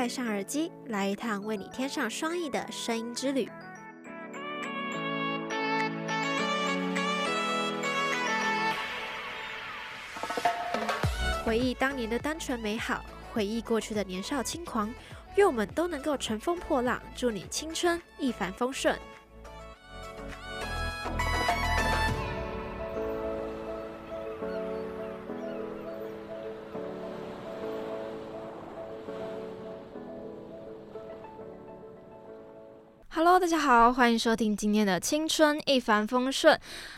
戴上耳机，来一趟为你添上双翼的声音之旅。回忆当年的单纯美好，回忆过去的年少轻狂，愿我们都能够乘风破浪，祝你青春一帆风顺。大家好，欢迎收听今天的青春一帆风顺。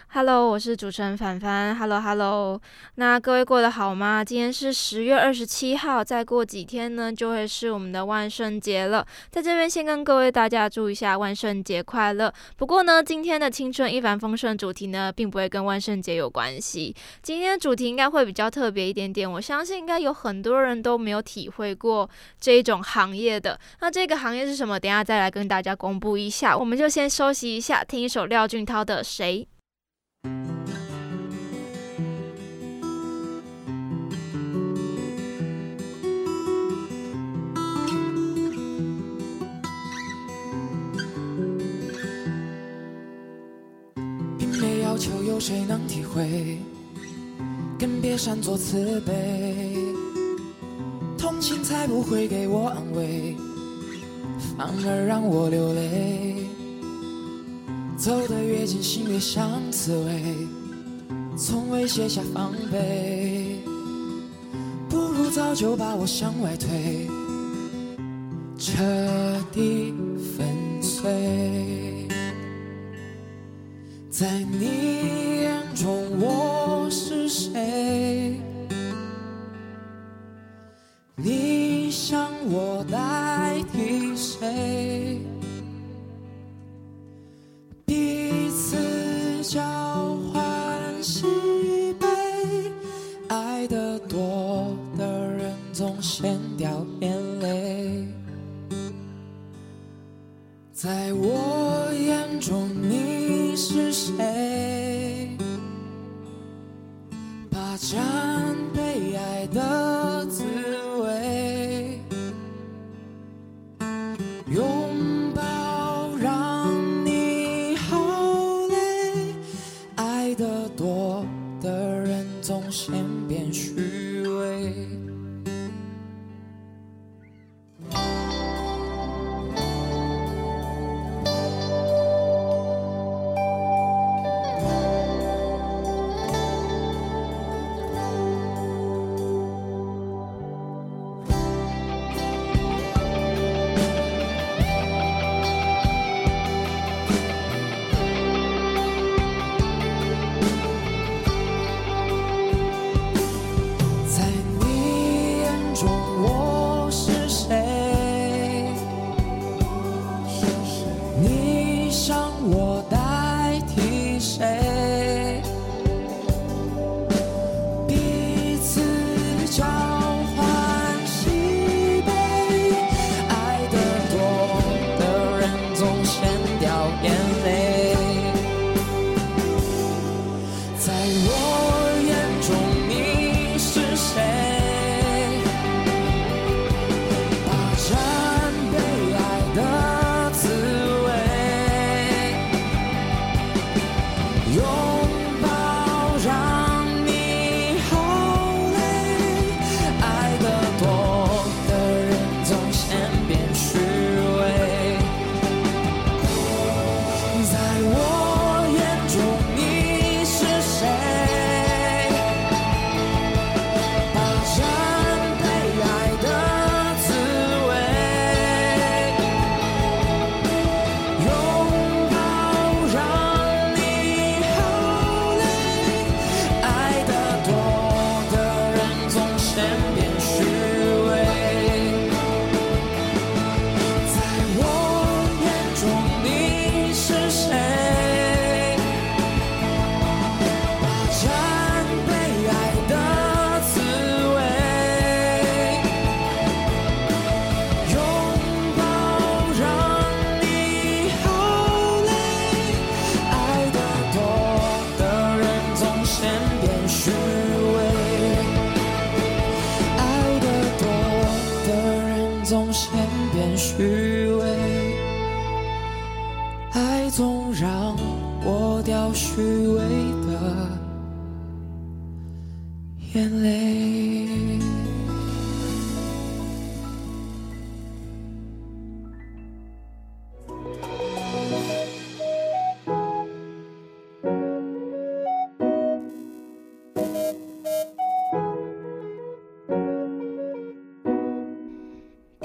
Hello，我是主持人凡凡。Hello，Hello，那各位过得好吗？今天是十月二十七号，再过几天呢，就会是我们的万圣节了。在这边先跟各位大家祝一下万圣节快乐。不过呢，今天的青春一帆风顺主题呢，并不会跟万圣节有关系。今天的主题应该会比较特别一点点。我相信应该有很多人都没有体会过这一种行业的。那这个行业是什么？等下再来跟大家公布一下。我们就先休息一下，听一首廖俊涛的《谁》。并没要求有谁能体会，更别擅作慈悲。同情才不会给我安慰，反而让我流泪。走得越近，心越像刺猬，从未卸下防备。不如早就把我向外推，彻底粉碎。在你眼中我是谁？你在我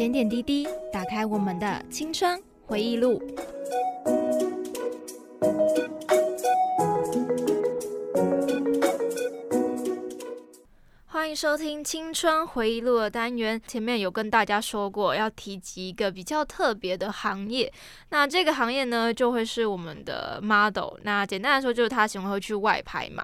点点滴滴，打开我们的青春回忆录。收听《青春回忆录》的单元。前面有跟大家说过，要提及一个比较特别的行业。那这个行业呢，就会是我们的 model。那简单来说，就是他喜欢会去外拍嘛。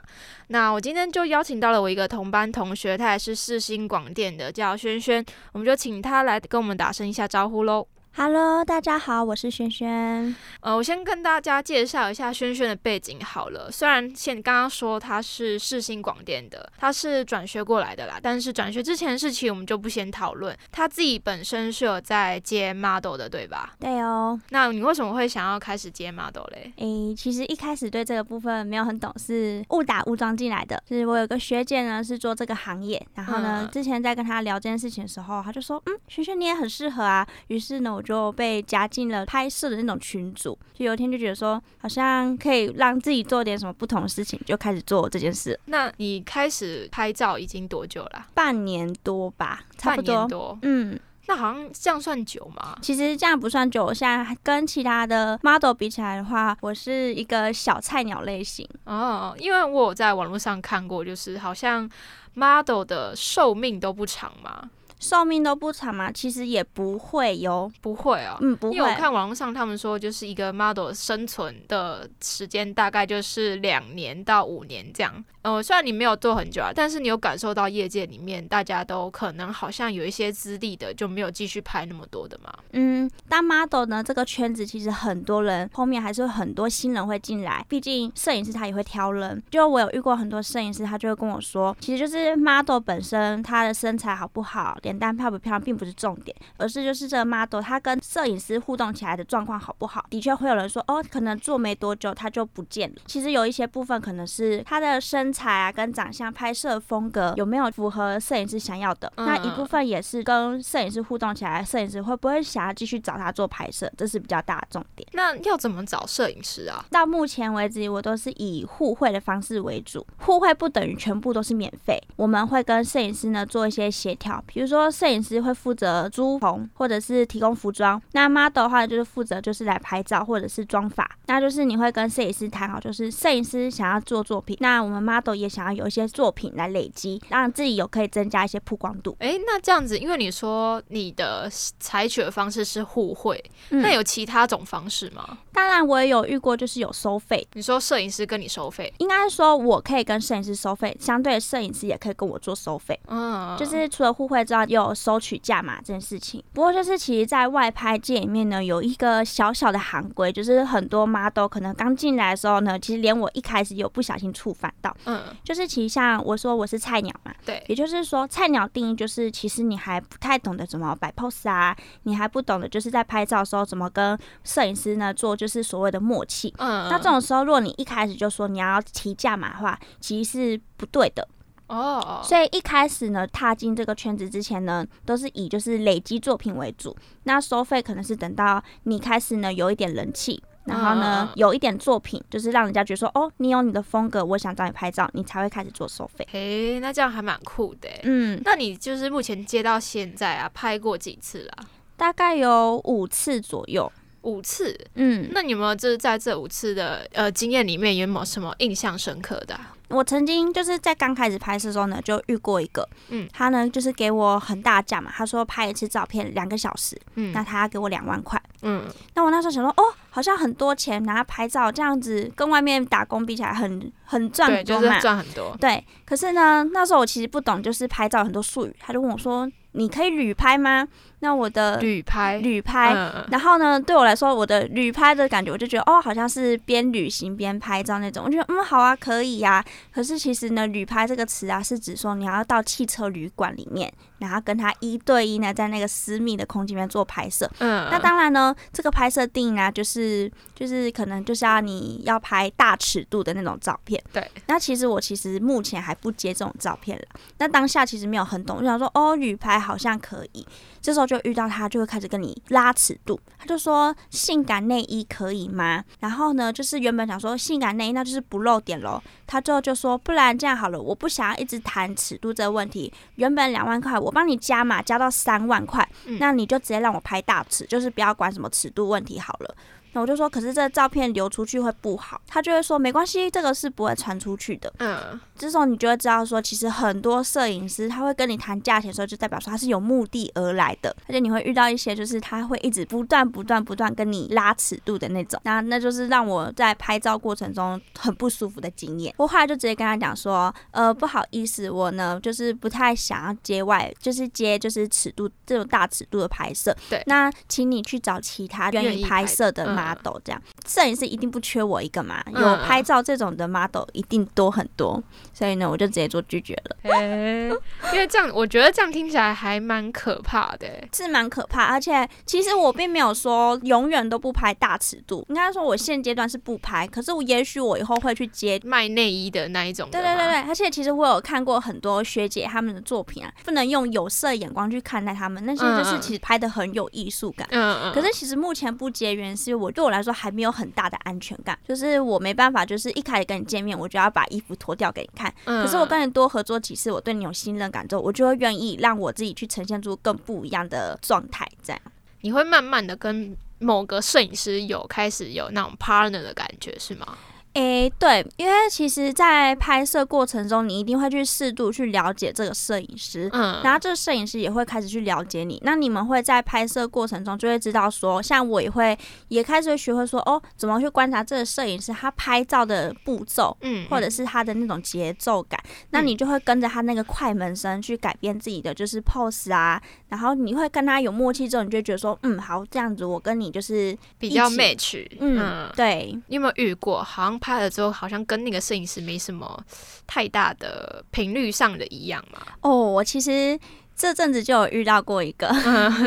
那我今天就邀请到了我一个同班同学，他也是世新广电的，叫轩轩。我们就请他来跟我们打声一下招呼喽。Hello，大家好，我是轩轩。呃，我先跟大家介绍一下轩轩的背景好了。虽然现刚刚说他是世新广电的，他是转学过来的啦，但是转学之前的事情我们就不先讨论。他自己本身是有在接 model 的，对吧？对哦。那你为什么会想要开始接 model 嘞？诶，其实一开始对这个部分没有很懂，是误打误撞进来的。就是我有个学姐呢是做这个行业，然后呢，之前在跟他聊这件事情的时候，他就说，嗯，轩轩你也很适合啊。于是呢，我。就被加进了拍摄的那种群组，就有一天就觉得说，好像可以让自己做点什么不同的事情，就开始做这件事。那你开始拍照已经多久了？半年多吧，差不多。嗯，那好像这样算久吗？其实这样不算久，现在跟其他的 model 比起来的话，我是一个小菜鸟类型。哦，因为我有在网络上看过，就是好像 model 的寿命都不长嘛。寿命都不长嘛，其实也不会有，不会啊，嗯，不会。因为我看网络上他们说，就是一个 model 生存的时间大概就是两年到五年这样。呃，虽然你没有做很久啊，但是你有感受到业界里面大家都可能好像有一些资历的就没有继续拍那么多的嘛。嗯，当 model 呢，这个圈子其实很多人后面还是很多新人会进来，毕竟摄影师他也会挑人。就我有遇过很多摄影师，他就会跟我说，其实就是 model 本身他的身材好不好，脸蛋漂不漂亮并不是重点，而是就是这个 model 他跟摄影师互动起来的状况好不好。的确会有人说，哦，可能做没多久他就不见了。其实有一些部分可能是他的身。材啊，跟长相、拍摄风格有没有符合摄影师想要的？那一部分也是跟摄影师互动起来，摄影师会不会想要继续找他做拍摄？这是比较大的重点。那要怎么找摄影师啊？到目前为止，我都是以互惠的方式为主。互惠不等于全部都是免费，我们会跟摄影师呢做一些协调。比如说，摄影师会负责租棚，或者是提供服装。那 model 的话就是负责就是来拍照或者是妆发。那就是你会跟摄影师谈好，就是摄影师想要做作品，那我们 model。也想要有一些作品来累积，让自己有可以增加一些曝光度。哎，那这样子，因为你说你的采取的方式是互惠，那有其他种方式吗？当然，我也有遇过，就是有收费。你说摄影师跟你收费，应该说我可以跟摄影师收费，相对摄影师也可以跟我做收费。嗯，就是除了互惠之外，有收取价码这件事情。不过，就是其实，在外拍界里面呢，有一个小小的行规，就是很多 model 可能刚进来的时候呢，其实连我一开始有不小心触犯到。嗯，就是其实像我说我是菜鸟嘛，对，也就是说菜鸟定义就是其实你还不太懂得怎么摆 pose 啊，你还不懂得就是在拍照的时候怎么跟摄影师呢做就是所谓的默契。嗯，那这种时候如果你一开始就说你要提价码的话，其实是不对的。哦，所以一开始呢踏进这个圈子之前呢，都是以就是累积作品为主，那收费可能是等到你开始呢有一点人气。然后呢，有一点作品，就是让人家觉得说，哦，你有你的风格，我想找你拍照，你才会开始做收费。诶，那这样还蛮酷的。嗯，那你就是目前接到现在啊，拍过几次了？大概有五次左右。五次？嗯，那你有没有就是在这五次的呃经验里面，有没有什么印象深刻的？我曾经就是在刚开始拍摄的时候呢，就遇过一个，嗯，他呢就是给我很大价嘛，他说拍一次照片两个小时，嗯，那他要给我两万块，嗯，那我那时候想说，哦，好像很多钱，拿拍照这样子，跟外面打工比起来，很很赚很多嘛，赚很多，对。可是呢，那时候我其实不懂，就是拍照很多术语，他就问我说。你可以旅拍吗？那我的旅拍，旅拍，然后呢，对我来说，我的旅拍的感觉，我就觉得哦，好像是边旅行边拍照那种。我觉得嗯，好啊，可以呀。可是其实呢，旅拍这个词啊，是指说你要到汽车旅馆里面，然后跟他一对一呢，在那个私密的空间里面做拍摄。嗯，那当然呢，这这个拍摄定义呢，就是就是可能就是要你要拍大尺度的那种照片。对。那其实我其实目前还不接这种照片了。那当下其实没有很懂，就想说哦，旅拍好像可以。这时候就遇到他，就会开始跟你拉尺度。他就说性感内衣可以吗？然后呢，就是原本想说性感内衣那就是不露点喽。他最后就说不然这样好了，我不想要一直谈尺度这个问题。原本两万块，我帮你加码加到三万块，那你就直接让我拍大尺，就是不要管什么尺度问题好了。那我就说，可是这照片流出去会不好。他就会说没关系，这个是不会传出去的。嗯，这时候你就会知道说，其实很多摄影师他会跟你谈价钱的时候，就代表说他是有目的而来的。而且你会遇到一些，就是他会一直不断不断不断跟你拉尺度的那种。那那就是让我在拍照过程中很不舒服的经验。我后来就直接跟他讲说，呃，不好意思，我呢就是不太想要接外，就是接就是尺度这种大尺度的拍摄。对，那请你去找其他愿意拍摄的嘛。Model 这样，摄影师一定不缺我一个嘛？有拍照这种的 model 一定多很多，所以呢，我就直接做拒绝了。因为这样，我觉得这样听起来还蛮可怕的，是蛮可怕。而且其实我并没有说永远都不拍大尺度，应该说我现阶段是不拍，可是我也许我以后会去接卖内衣的那一种。对对对对，而且其实我有看过很多学姐他们的作品啊，不能用有色眼光去看待他们，那些就是其实拍的很有艺术感。嗯嗯。可是其实目前不接，原因是我。对我来说还没有很大的安全感，就是我没办法，就是一开始跟你见面，我就要把衣服脱掉给你看。可是我跟你多合作几次，我对你有信任感之后，我就会愿意让我自己去呈现出更不一样的状态。这样，你会慢慢的跟某个摄影师有开始有那种 partner 的感觉，是吗？诶，对，因为其实，在拍摄过程中，你一定会去适度去了解这个摄影师，嗯，然后这个摄影师也会开始去了解你。那你们会在拍摄过程中就会知道说，像我也会也开始会学会说，哦，怎么去观察这个摄影师他拍照的步骤，嗯，或者是他的那种节奏感。那你就会跟着他那个快门声去改变自己的就是 pose 啊，然后你会跟他有默契之后，你就觉得说，嗯，好，这样子我跟你就是比较 match，嗯，对。你有没有遇过？好像。拍了之后，好像跟那个摄影师没什么太大的频率上的一样嘛。哦，我其实这阵子就有遇到过一个，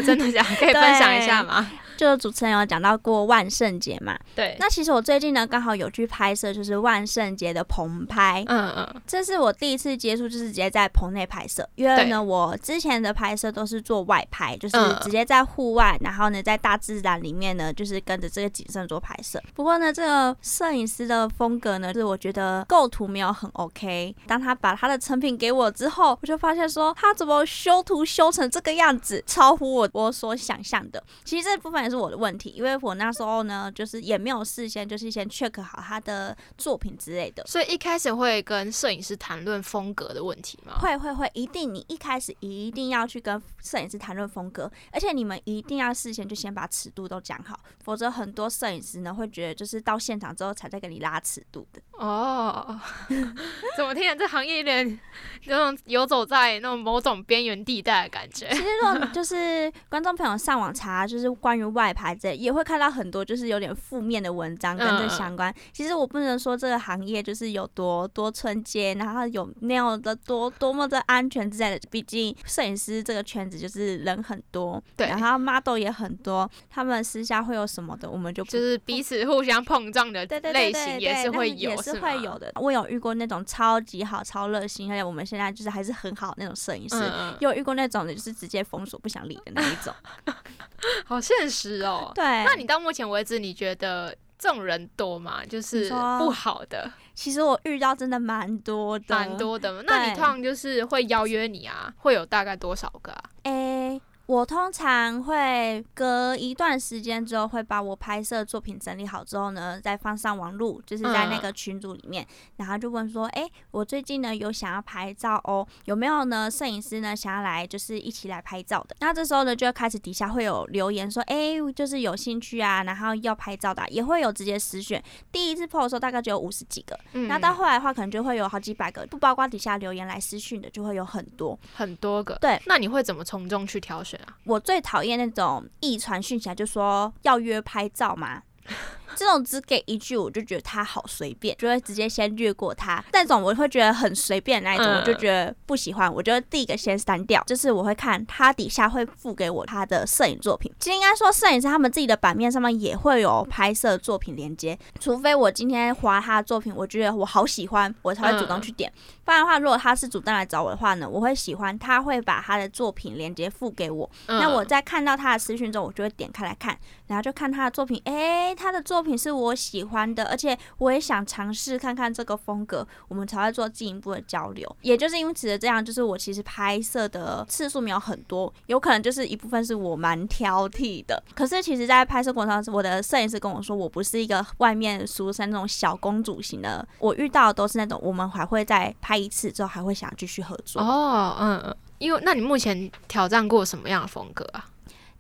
真的假？可以分享一下吗？就是主持人有讲到过万圣节嘛，对。那其实我最近呢刚好有去拍摄，就是万圣节的棚拍，嗯嗯。这是我第一次接触，就是直接在棚内拍摄。因为呢，我之前的拍摄都是做外拍，就是直接在户外，然后呢在大自然里面呢，就是跟着这个景色做拍摄。不过呢，这个摄影师的风格呢，是我觉得构图没有很 OK。当他把他的成品给我之后，我就发现说他怎么修图修成这个样子，超乎我我所想象的。其实这部分。是我的问题，因为我那时候呢，就是也没有事先就是先 check 好他的作品之类的，所以一开始会跟摄影师谈论风格的问题吗？会会会，一定你一开始一定要去跟摄影师谈论风格，而且你们一定要事先就先把尺度都讲好，否则很多摄影师呢会觉得就是到现场之后才在跟你拉尺度的。哦，怎么听起来这行业有点那种游走在那种某种边缘地带的感觉？其实说就是观众朋友上网查，就是关于。外拍这也会看到很多就是有点负面的文章跟这相关。其实我不能说这个行业就是有多多纯洁，然后有那样的多多么的安全之类的。毕竟摄影师这个圈子就是人很多，对，然后 model 也很多，他们私下会有什么的，我们就就是彼此互相碰撞的类型也是会有，也是会有的。我有遇过那种超级好、超热心，而且我们现在就是还是很好那种摄影师，有遇过那种的就是直接封锁不想理的那一种，好现实。是哦，对。那你到目前为止，你觉得这种人多吗？就是不好的。其实我遇到真的蛮多的，蛮多的。那你通常就是会邀约你啊？会有大概多少个啊？诶。我通常会隔一段时间之后，会把我拍摄作品整理好之后呢，再放上网路，就是在那个群组里面，然后就问说，哎，我最近呢有想要拍照哦，有没有呢摄影师呢想要来，就是一起来拍照的？那这时候呢，就开始底下会有留言说，哎，就是有兴趣啊，然后要拍照的，也会有直接私选。第一次 PO 的时候大概只有五十几个，那到后来的话，可能就会有好几百个，不包括底下留言来私讯的，就会有很多很多个。对，那你会怎么从中去挑选？我最讨厌那种一传讯起来就说要约拍照嘛，这种只给一句，我就觉得他好随便，就会直接先略过他。那种我会觉得很随便那一种，嗯我就觉得不喜欢。我就第一个先删掉，就是我会看他底下会附给我他的摄影作品。其实应该说，摄影师他们自己的版面上面也会有拍摄作品连接，除非我今天划他的作品，我觉得我好喜欢，我才会主动去点。不然的话，如果他是主动来找我的话呢，我会喜欢他会把他的作品连接附给我。嗯那我在看到他的私讯之后，我就会点开来看，然后就看他的作品，哎，他的作品是我喜欢的，而且我也想尝试看看这个风格，我们才会做进一步的交流。也就是因此的这样，就是我其实拍摄的次数没有很多，有可能就是一部分是我蛮挑剔的。可是其实，在拍摄过程中，我的摄影师跟我说，我不是一个外面俗称那种小公主型的，我遇到的都是那种我们还会再拍一次之后还会想继续合作。哦，嗯嗯，因为那你目前挑战过什么样的风格啊？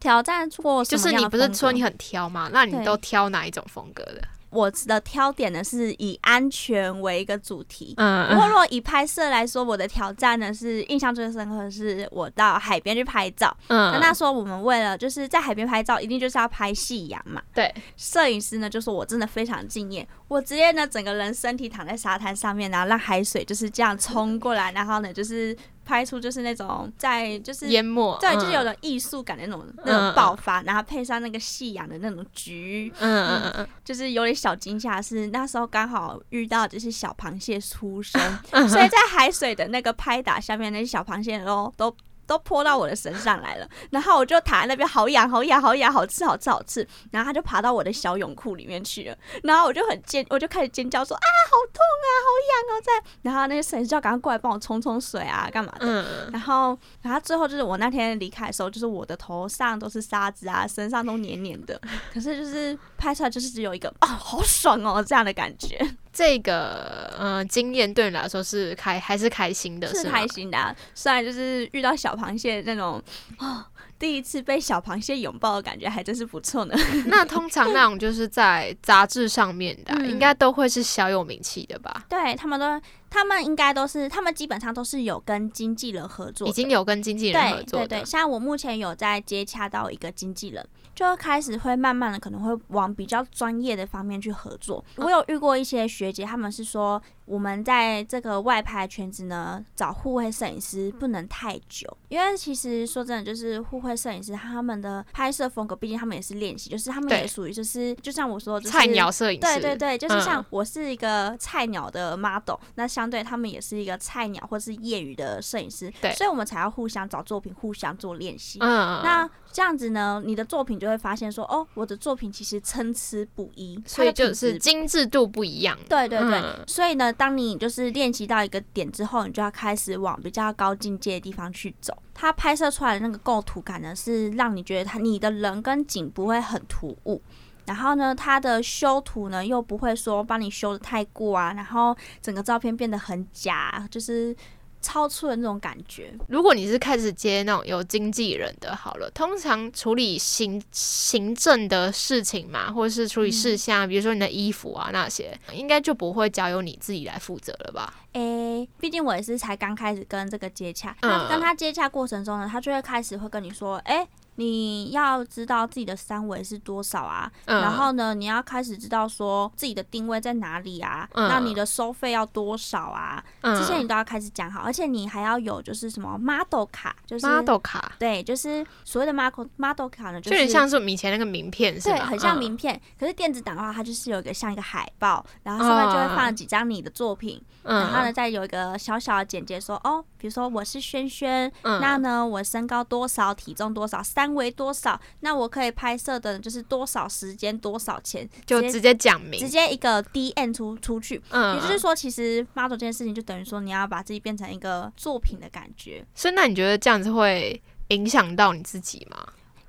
挑战过什么就是你不是说你很挑吗？那你都挑哪一种风格的？我的挑点呢是以安全为一个主题。嗯不过，如果以拍摄来说，我的挑战呢是印象最深刻的是我到海边去拍照。那嗯那时候我们为了就是在海边拍照，一定就是要拍夕阳嘛。对，摄影师呢就说我真的非常敬业，我直接呢整个人身体躺在沙滩上面，然后让海水就是这样冲过来，然后呢就是拍出就是那种在就是淹没，对，就是有嗯种艺术感的那种嗯那种爆发，然后配上那个夕阳的那种橘，嗯嗯嗯就是有点小惊吓，是那时候刚好遇到就是小螃蟹出生，嗯，所以在海水的那个拍打下面，那些小螃蟹都都都泼到我的身上来了，然后我就躺在那边，好痒好痒好痒，好吃好吃好吃，然后它就爬到我的小泳裤里面去了，然后我就很尖，我就开始尖叫说啊好痛啊好痒哦在，然后那个摄影师就要赶快过来帮我冲冲水啊干嘛的，嗯。然后，然后最后就是我那天离开的时候，就是我的头上都是沙子啊，身上都黏黏的。可是就是拍出来就是只有一个啊，好爽哦这样的感觉，这个嗯经验对你来说是开还是开心的？吗？是开心的、啊。虽然就是遇到小螃蟹那种啊，第一次被小螃蟹拥抱的感觉，还真是不错呢。那通常那种就是在杂志上面的啊、嗯应该都会是小有名气的吧？对他们都，他们应该都是，他们基本上都是有跟经纪人合作，已经有跟经纪人合对作的，对对，像我目前有在接洽到一个经纪人，就开始会慢慢的可能会往比较专业的方面去合作。我有遇过一些学姐，他们是说我们在这个外拍圈子呢，找互惠摄影师不能太久，因为其实说真的，就是互惠摄影师他们的拍摄风格，毕竟他们也是练习，就是他们也属于就是就像我说，就是菜鸟摄影师，对对对，就是像嗯我是一个菜鸟的 model，、那相对他们也是一个菜鸟或是业余的摄影师，对。所以我们才要互相找作品，互相做练习。嗯，那这样子呢，你的作品就会发现说，哦，我的作品其实参差不一，所以就是精致度不一样。对对对，嗯。所以呢，当你就是练习到一个点之后，你就要开始往比较高境界的地方去走。它拍摄出来的那个构图感呢，是让你觉得它你的人跟景不会很突兀。然后呢，它的修图呢又不会说帮你修的太过啊，然后整个照片变得很假，就是超出了那种感觉。如果你是开始接那种有经纪人的，好了，通常处理行行政的事情嘛，或者是处理嗯事项，比如说你的衣服啊那些，应该就不会交由你自己来负责了吧？诶，毕竟我也是才刚开始跟这个接洽，嗯那跟他接洽过程中呢，他就会开始会跟你说，诶，你要知道自己的三围是多少啊，嗯。然后呢，你要开始知道说自己的定位在哪里啊，嗯。那你的收费要多少啊，嗯，这些你都要开始讲好，而且你还要有就是什么 model 卡，就是 model 卡，对，就是所谓的 model model 卡呢，就就是有点像是我们以前那个名片是对，很像嗯。名片。可是电子档的话，它就是有一个像一个海报，然后上面就会放几张你的作品，嗯，然后呢，再有一个小小的简介说，哦，比如说我是轩轩，嗯。那呢我身高多少，体重多少，三围多少，那我可以拍摄的就是多少时间，多少钱，就直接讲明，直接一个 D N 出出去。嗯，也就是说，其实 model 这件事情就等于说，你要把自己变成一个作品的感觉。所以那你觉得这样子会影响到你自己吗？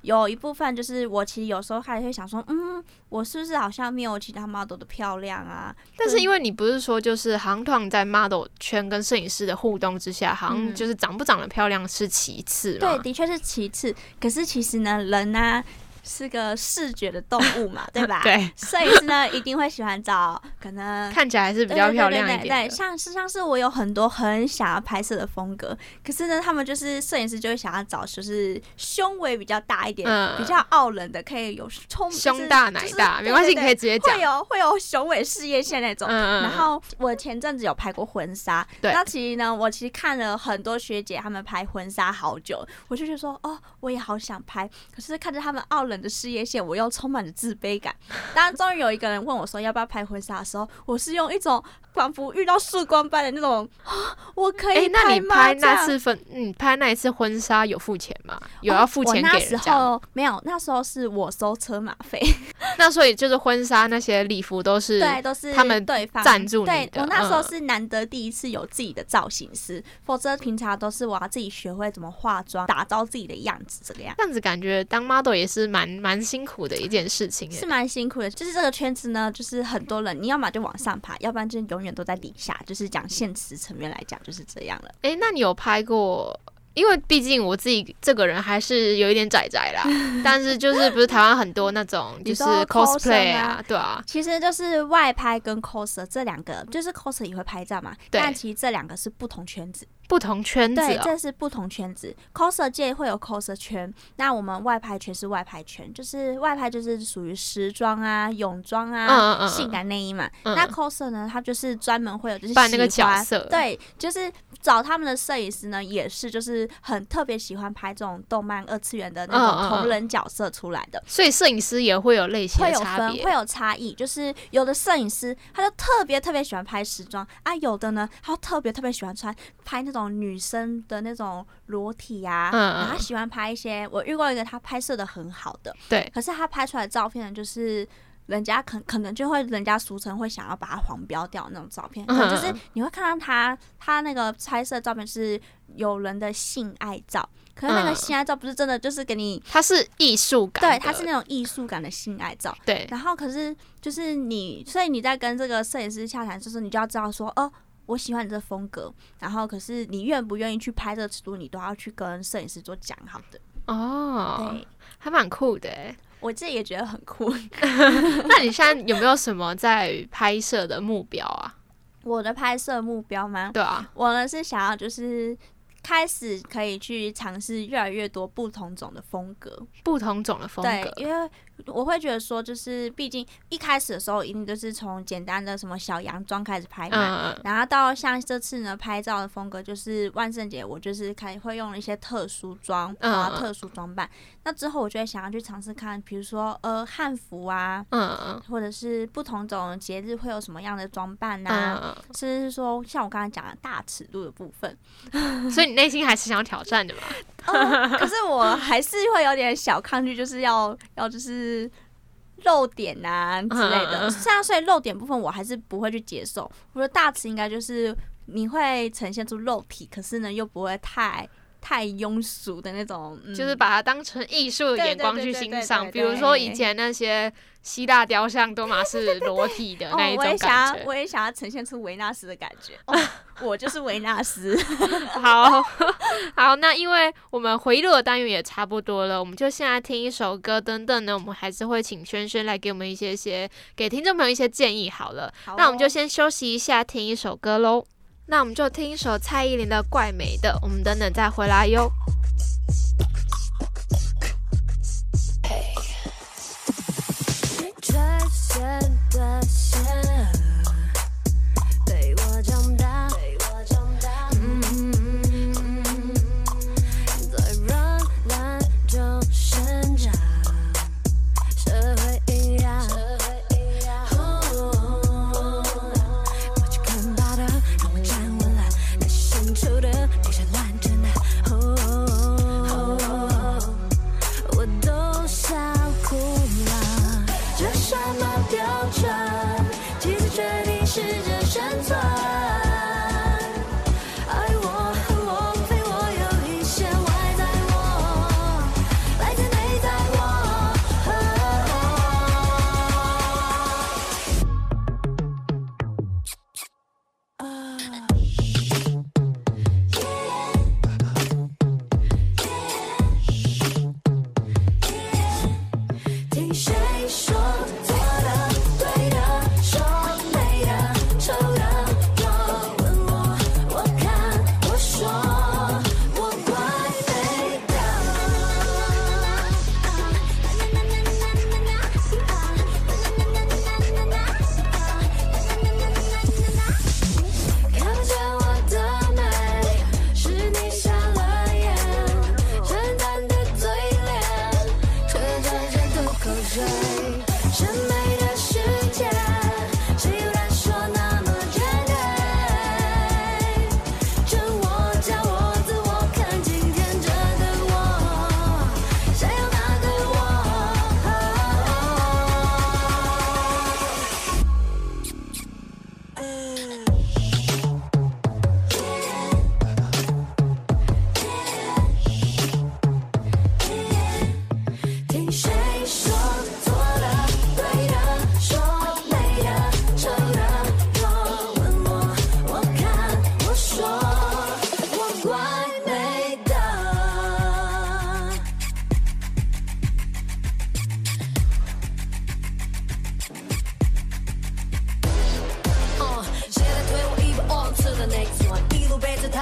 有一部分就是我其实有时候还会想说，嗯，我是不是好像没有其他 model 的漂亮啊？但是因为你不是说，就是好像通常在 model 圈跟摄影师的互动之下，好像嗯就是长不长得漂亮是其次嘛。对，的确是其次。可是其实呢，人呢、是个视觉的动物嘛，对吧？对，摄影师呢一定会喜欢找可能 看起来还是比较漂亮一点对，像是像是我有很多很想要拍摄的风格，可是呢，他们就是摄影师就会想要找就是胸围比较大一点、比较傲人的，可以有冲胸大奶大，没关系，可以直接讲。会有会有雄伟事业线那种。然后我前阵子有拍过婚纱，那其实呢，我其实看了很多学姐他们拍婚纱好久，我就觉得说，哦，我也好想拍，可是看着他们傲人的事业线，我又充满了自卑感。当终于有一个人问我说要不要拍婚纱的时候，我是用一种。仿佛遇到曙光般的那种，我可以拍那你拍那次婚，你拍那一次婚纱有付钱吗？有要付钱给人家？没有，那时候是我收车马费。那所以就是婚纱那些礼服都是对，都是他们对方赞助对我那时候是难得第一次有自己的造型师，否则平常都是我要自己学会怎么化妆，打造自己的样子这个样。这样子感觉当 model 也是蛮蛮辛苦的一件事情，是蛮辛苦的。就是这个圈子呢，就是很多人，你要么就往上爬，要不然就永远。都在底下，就是讲现实层面来讲，就是这样了。哎，那你有拍过？因为毕竟我自己这个人还是有一点窄窄啦，但是就是不是台湾很多那种 就是 cosplay 啊，对啊，其实就是外拍跟 coser 这两个，就是 coser 也会拍照嘛，但其实这两个是不同圈子。不同圈子，对，这是不同圈子。coser 界会有 coser 圈，那我们外拍圈是外拍圈，就是外拍就是属于时装啊、泳装啊、性感内衣嘛。那 coser 呢，他就是专门会有就是扮那个角色，对，就是找他们的摄影师呢，也是就是很特别喜欢拍这种动漫二次元的那种同人角色出来的。所以摄影师也会有类型会有分，会有差异。就是有的摄影师他就特别特别喜欢拍时装啊，有的呢他特别特别喜欢穿拍那种。女生的那种裸体呀，他喜欢拍一些。我遇过一个，他拍摄的很好的，对。可是他拍出来的照片，就是人家可可能就会，人家俗称会想要把它黄标掉那种照片。嗯。就是你会看到他，他那个拍摄照片是有人的性爱照，可是那个性爱照不是真的，就是给你，它是艺术感，对，它是那种艺术感的性爱照。对。然后可是就是你，所以你在跟这个摄影师洽谈，就是你就要知道说，哦。我喜欢你这风格，然后可是你愿不愿意去拍这个尺度，你都要去跟摄影师做讲好的哦。对，还蛮酷的，我自己也觉得很酷。那你现在有没有什么在拍摄的目标啊？我的拍摄目标吗？对啊，我呢是想要就是开始可以去尝试越来越多不同种的风格，不同种的风格，对，因为。我会觉得说，就是毕竟一开始的时候，一定都是从简单的什么小洋装开始拍嘛，然后到像这次呢，拍照的风格就是万圣节，我就是开会用一些特殊装啊，特殊装扮。那之后，我就会想要去尝试看，比如说呃汉服啊，嗯或者是不同种节日会有什么样的装扮啊，甚至是说像我刚才讲的大尺度的部分。所以你内心还是想要挑战的嘛？可是我还是会有点小抗拒，就是要要就是。是漏点啊之类的，这样所以漏点部分我还是不会去接受。我觉得大词应该就是你会呈现出肉体，可是呢又不会太太庸俗的那种，就是把它当成艺术的眼光去欣赏。比如说以前那些。希腊雕像多玛是裸体的那一种感觉，我也想要呈现出维纳斯的感觉。我就是维纳斯。好好，那因为我们回忆录的单元也差不多了，我们就现在听一首歌。等等呢，我们还是会请轩轩来给我们一些些，给听众朋友一些建议。好了，那我们就先休息一下，听一首歌喽。那我们就听一首蔡依林的《怪美的》，我们等等再回来哟。出的那些乱真的。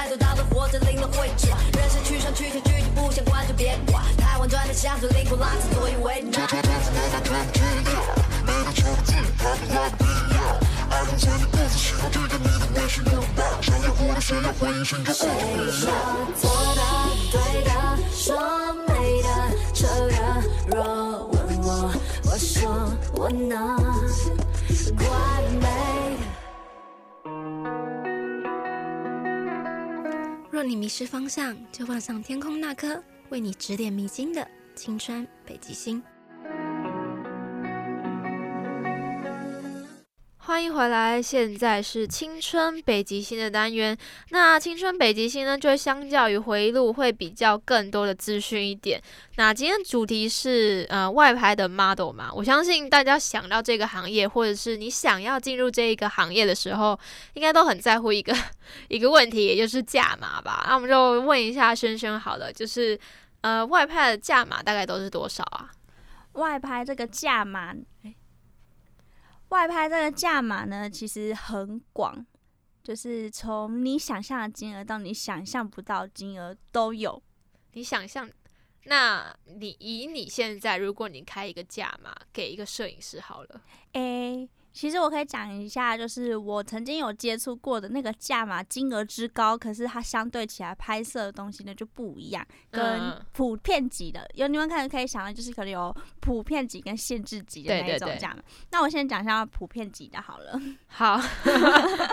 就当作活着领了会诊。人生去上去下去就不想管就别管。台湾转的乡村灵魂拉扯左右为难。谁要做的、对的、说美的这个？若问我，我说我能若你迷失方向，就望向天空那颗为你指点迷津的青春北极星。欢迎回来，现在是青春北极星的单元。那青春北极星呢，就相较于回忆录会比较更多的资讯一点。那今天主题是呃外拍的 model 嘛，我相信大家想到这个行业，或者是你想要进入这一个行业的时候，应该都很在乎一个一个问题，也就是价码吧。那我们就问一下轩轩好了，就是呃外拍的价码大概都是多少啊？外拍这个价码。外拍这个价码呢，其实很广，就是从你想象的金额到你想象不到金额都有。你想象，那你以你现在，如果你开一个价码给一个摄影师好了，诶。其实我可以讲一下，就是我曾经有接触过的那个价码金额之高，可是它相对起来拍摄的东西呢就不一样，跟普遍级的有你们可能可以想到，就是可能有普遍级跟限制级的那一种价码。那我先讲一下普遍级的好了。好，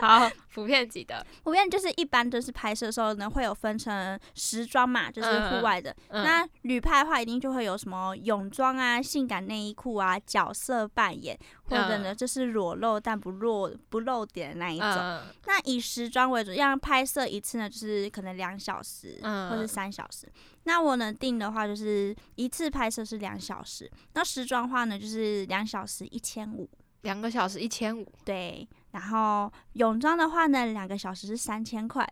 好，普遍级的，普遍就是一般都是拍摄的时候呢会有分成时装嘛，就是户外的。那旅拍的话，一定就会有什么泳装啊、性感内衣裤啊、角色扮演，或者呢就是。裸露但不露不露点的那一种，那以时装为主，要拍摄一次呢，就是可能两小时或者三小时。那我能定的话，就是一次拍摄是两小时。那时装话呢，就是两小时一千五，两个小时一千五。对，然后泳装的话呢，两个小时是三千块，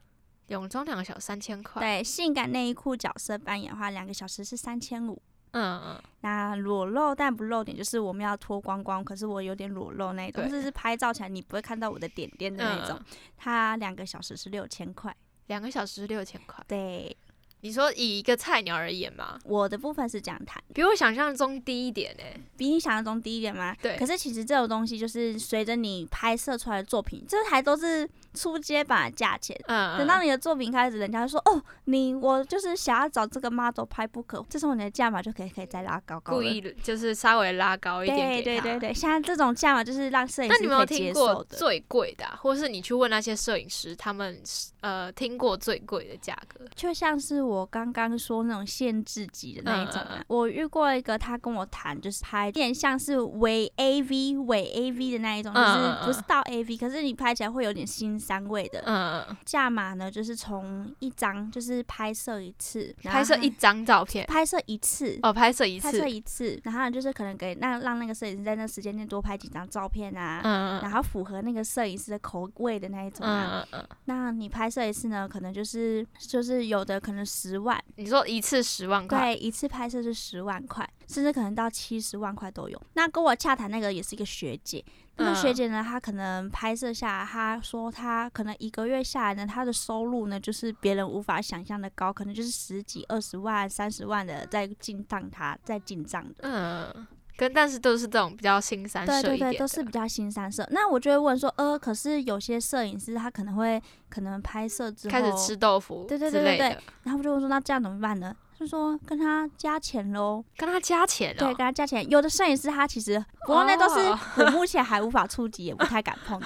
泳装两个小时三千块。对，性感内衣裤角色扮演的话，两个小时是三千五。嗯嗯，那裸露但不露点，就是我们要脱光光，可是我有点裸露那种，就是拍照起来你不会看到我的点点的那种。它两个小时是六千块，两个小时是六千块。对，你说以一个菜鸟而言嘛，我的部分是这样谈，比我想象中低一点呢，比你想象中低一点吗？对。可是其实这种东西就是随着你拍摄出来的作品，这台都是。出街版的价钱，嗯，等到你的作品开始，人家就说哦，你我就是想要找这个 model 拍不可，这时候你的价码就可以可以再拉高高，故意就是稍微拉高一点对对对对，现在这种价码就是让摄影师可以接受的。最贵的，或是你去问那些摄影师，他们呃听过最贵的价格，就像是我刚刚说那种限制级的那一种，我遇过一个，他跟我谈就是拍点像是伪 AV 伪 AV 的那一种，就是不是到 AV，可是你拍起来会有点新。三位的，嗯，价码呢，就是从一张，就是拍摄一次，拍摄一张照片，拍摄一次，哦，拍摄一次，拍摄一次，然后就是可能给那让那个摄影师在那时间内多拍几张照片啊，嗯然后符合那个摄影师的口味的那一种啊，嗯嗯，那你拍摄一次呢，可能就是就是有的可能十万，你说一次十万块，对，一次拍摄是十万块，甚至可能到七十万块都有。那跟我洽谈那个也是一个学姐。那个学姐呢，她可能拍摄下来，她说她可能一个月下来呢，她的收入呢，就是别人无法想象的高，可能就是十几、二十万、三十万的在进账，她在进账的。嗯，跟但是都是这种比较新三色对对对，都是比较新三色。那我就会问说，呃，可是有些摄影师他可能会可能拍摄之后开始吃豆腐，对对对对对。然后我就问说，那这样怎么办呢？就说跟他加钱喽，跟他加钱，对，跟他加钱。有的摄影师他其实，不过那都是我目前还无法触及，也不太敢碰的。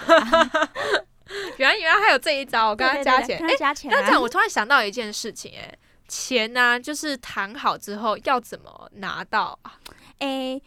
原来原来还有这一招，我跟他加钱，跟他加钱。那这样我突然想到一件事情，哎，钱呢，就是谈好之后要怎么拿到啊？哎。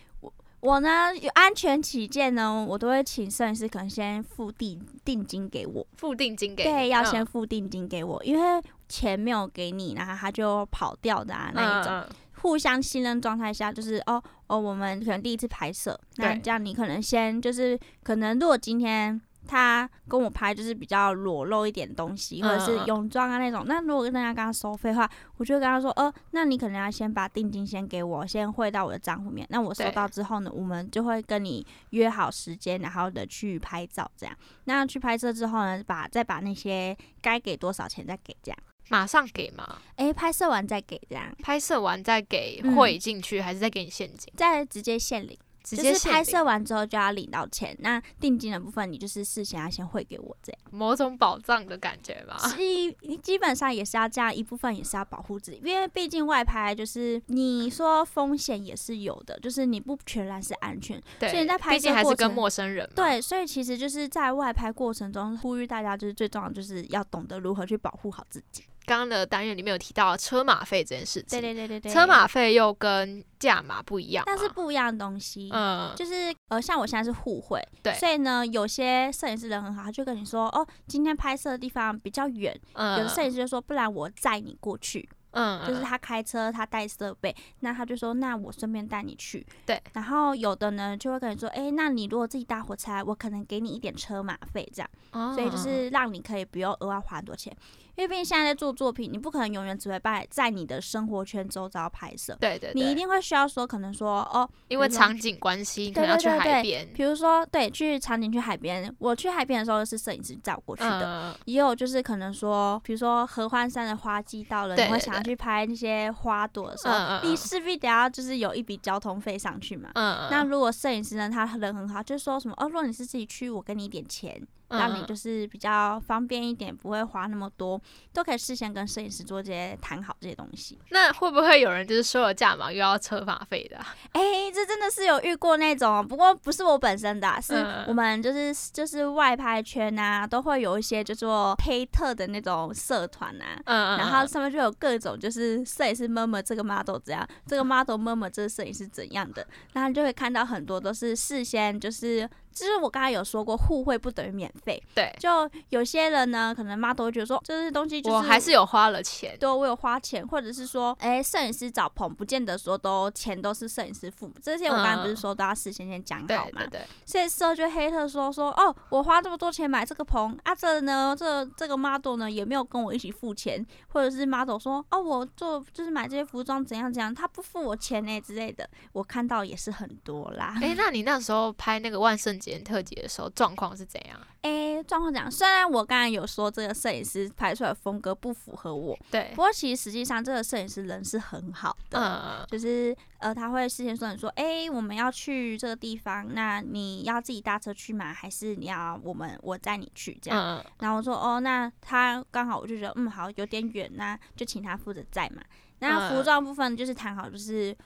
我呢，有安全起见呢，我都会请摄影师可能先付定定金给我，付定金给对，要先付定金给我，因为钱没有给你，然后他就跑掉的啊那一种。互相信任状态下，就是哦哦，我们可能第一次拍摄，那这样你可能先就是可能如果今天。他跟我拍就是比较裸露一点东西，或者是泳装啊那种。那如果跟大家跟他收费的话，我就跟他说，呃，那你可能要先把定金先给我，先汇到我的账户面。那我收到之后呢，我们就会跟你约好时间，然后的去拍照这样。那去拍摄之后呢，把再把那些该给多少钱再给这样。马上给吗？诶，拍摄完再给这样，拍摄完再给嗯汇进去，还是再给你现金？再直接现领。直就是接拍摄完之后就要领到钱，那定金的部分你就是事先要先汇给我，这样。某种保障的感觉吧？基基本上也是要这样，一部分也是要保护自己，因为毕竟外拍就是你说风险也是有的，就是你不全然是安全，对，所以你在拍毕竟还是跟陌生人。对，所以其实就是在外拍过程中呼吁大家，就是最重要的就是要懂得如何去保护好自己。刚刚的单元里面有提到车马费这件事情，对对对对对，车马费又跟价码不一样，但是不一样的东西。嗯，就是呃，像我现在是互惠，对所以呢，有些摄影师人很好，他就跟你说，哦，今天拍摄的地方比较远，嗯有的摄影师就说，不然我载你过去，嗯，就是他开车，他带设备，那他就说，那我顺便带你去。对。然后有的呢，就会跟你说，哎，那你如果自己搭火车来，我可能给你一点车马费这样，哦所以就是让你可以不用额外花很多钱，因为毕竟现在在做作品，你不可能永远只会在在你的生活圈周遭拍摄。对对，你一定会需要说，可能说哦，因为场景关系，你可对能要去海边，比如说对，去场景去海边，我去海边的时候是摄影师载我过去的，嗯，也有就是可能说，比如说合欢山的花季到了，你会想要去拍那些花朵的时候，嗯嗯嗯你势必得要就是有一笔交通费上去嘛。嗯，那如果摄影师呢，他人很好，就是说什么哦，如果你是自己去，我给你一点钱，让你嗯就是比较方便一点，不会花那么多，都可以事先跟摄影师做这些谈好这些东西。那会不会有人就是收了价码又要车马费的啊？哎、这真的是有遇过那种，不过不是我本身的啊、是嗯我们就是就是外拍圈啊，都会有一些叫做黑特的那种社团啊。嗯，然后上面就有各种，就是摄影师摸摸这个 model 怎样，这个 model 摸摸这个摄影师怎样的，然后就会看到很多都是事先就是，就是我刚才有说过，互惠不等于免费。对，就有些人呢，可能 model 会觉得说，这些东西就是我还是有花了钱，对，我有花钱，或者是说，哎，摄影师找棚，不见得说都钱都是摄影师付，这些我刚才不是嗯说都要事先先讲好嘛对？对，所以事后就黑特说说，哦，我花这么多钱买这个棚啊，这呢，这这个 model 呢也没有跟我一起付钱，或者是 model 说，哦，我做就是买这些服装怎样怎样，他不付我钱呢之类的，我看到也是很多啦。哎，那你那时候拍那个万圣节特辑的时候，状况是怎样？哎，状况讲，虽然我刚才有说这个摄影师拍出来的风格不符合我，对不，过其实实际上这个摄影师人是很好的。嗯，就是呃，他会事先说你说，哎、我们要去这个地方，那你要自己搭车去吗？还是你要我们我载你去这样？嗯，然后我说，哦，那他刚好我就觉得，嗯，好，有点远，那就请他负责载嘛。那服嗯装部分就是谈好，就是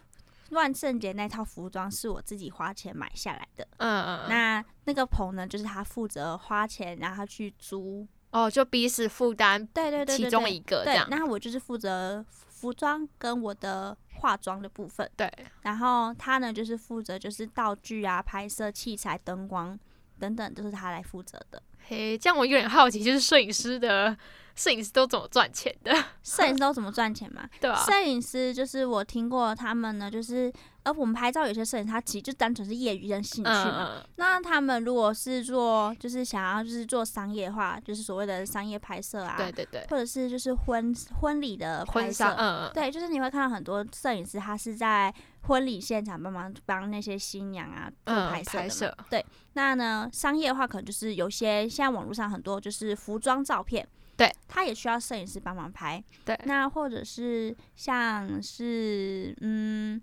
万圣节那套服装是我自己花钱买下来的，嗯嗯，那那个棚呢，就是他负责花钱，然后去租。哦，就彼此负担对对对对其中一个这样，，对那我就是负责服装跟我的化妆的部分。对，然后他呢就是负责就是道具啊、拍摄器材、灯光等等，都是他来负责的。嘿，这样我有点好奇，就是摄影师的摄影师都怎么赚钱的，摄影师都怎么赚钱嘛？对吧？摄影师就是我听过他们呢，就是呃，我们拍照有些摄影师他其实就单纯是业余跟兴趣嘛。嗯嗯那他们如果是做就是想要就是做商业化，就是所谓的商业拍摄啊，对对对，或者是就是婚婚礼的拍摄嗯嗯，对，就是你会看到很多摄影师，他是在婚礼现场帮忙帮那些新娘啊做嗯拍摄拍摄对，那呢，商业化可能就是有些现在网络上很多就是服装照片，对，他也需要摄影师帮忙拍。对，那或者是像是嗯。